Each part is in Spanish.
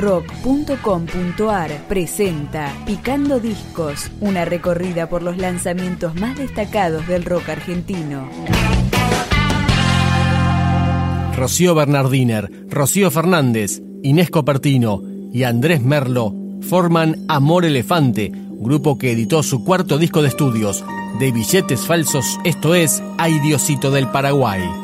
rock.com.ar presenta Picando Discos, una recorrida por los lanzamientos más destacados del rock argentino. Rocío Bernardiner, Rocío Fernández, Inés Copertino y Andrés Merlo forman Amor Elefante, grupo que editó su cuarto disco de estudios, de billetes falsos, esto es, Ay Diosito del Paraguay.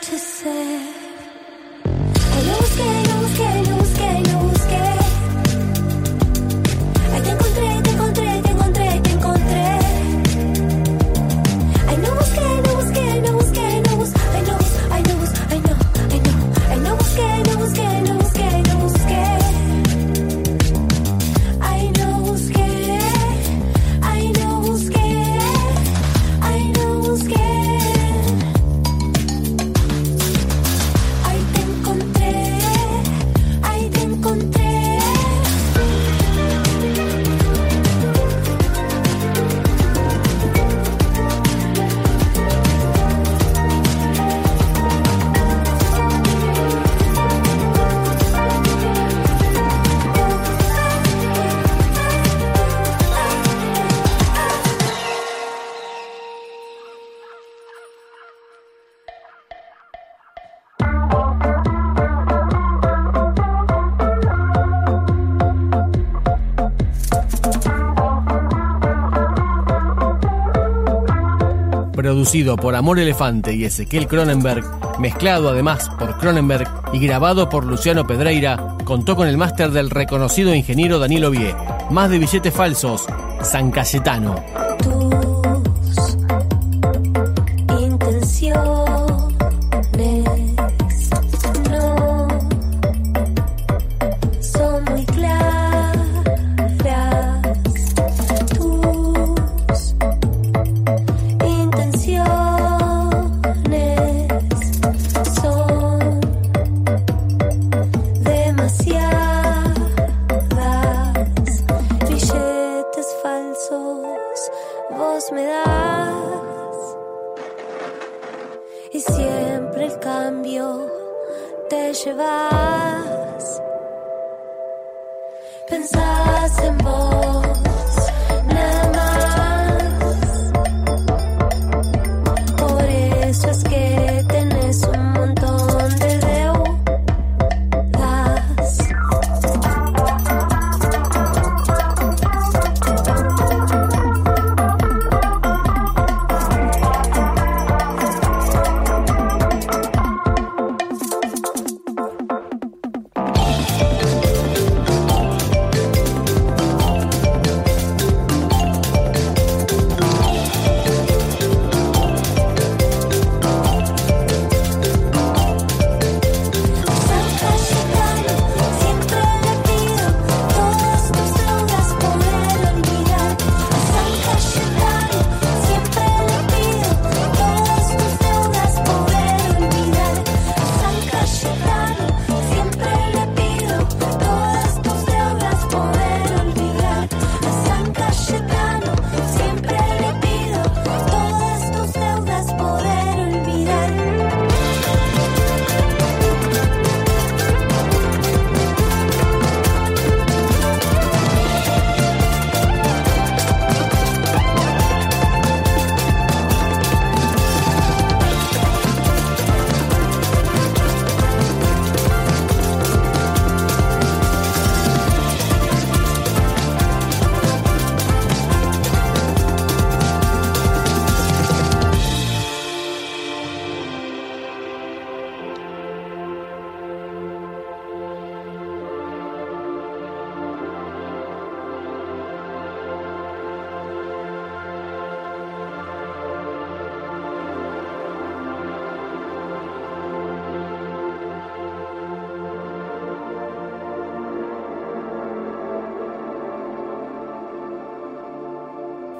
to say. producido por Amor Elefante y Ezequiel Cronenberg, mezclado además por Cronenberg y grabado por Luciano Pedreira, contó con el máster del reconocido ingeniero Danilo Vie. Más de billetes falsos, San Cayetano.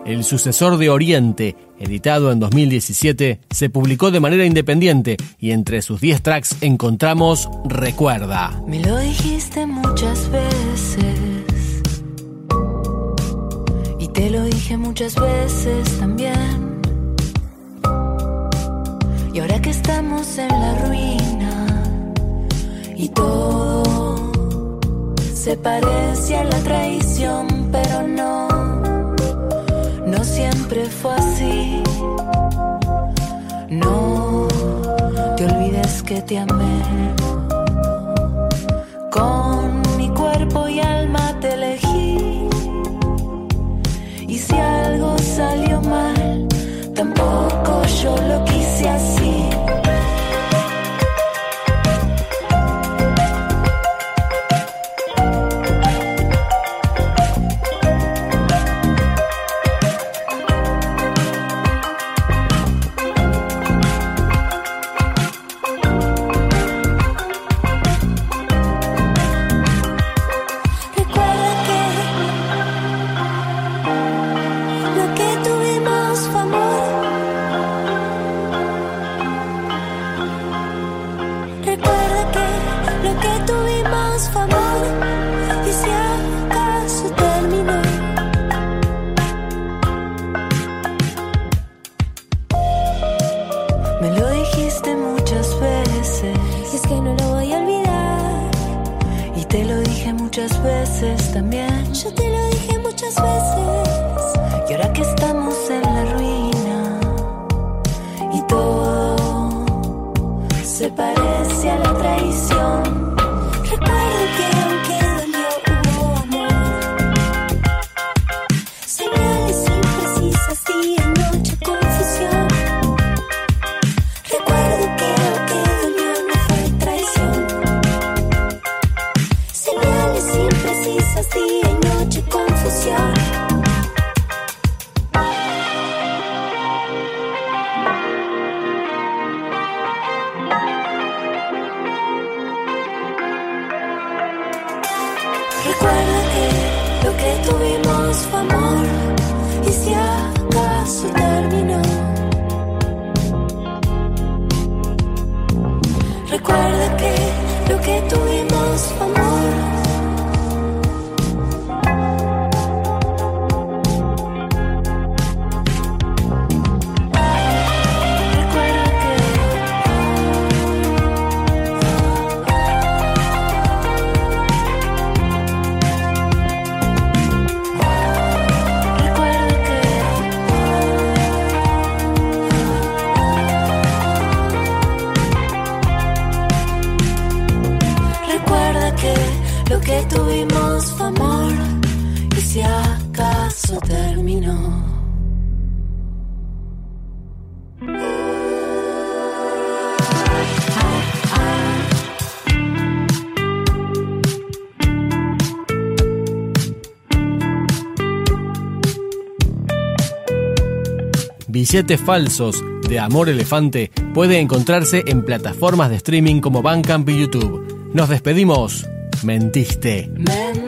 El sucesor de Oriente, editado en 2017, se publicó de manera independiente y entre sus 10 tracks encontramos Recuerda. Me lo dijiste muchas veces. Y te lo dije muchas veces también. Y ahora que estamos en la ruina y todo se parece a la traición, pero no, no siempre fue así. No te olvides que te amé. Con me lo dijiste muchas veces. Y es que no lo voy a olvidar. Y te lo dije muchas veces también. Yo te lo dije muchas veces. Y ahora que estamos en la ruina y todo se parece a la traición. Y si acaso terminó. Recuerda que lo que tuvimos fue. Billetes falsos de Amor Elefante puede encontrarse en plataformas de streaming como Bandcamp y YouTube. Nos despedimos. Mentiste. Mentiste,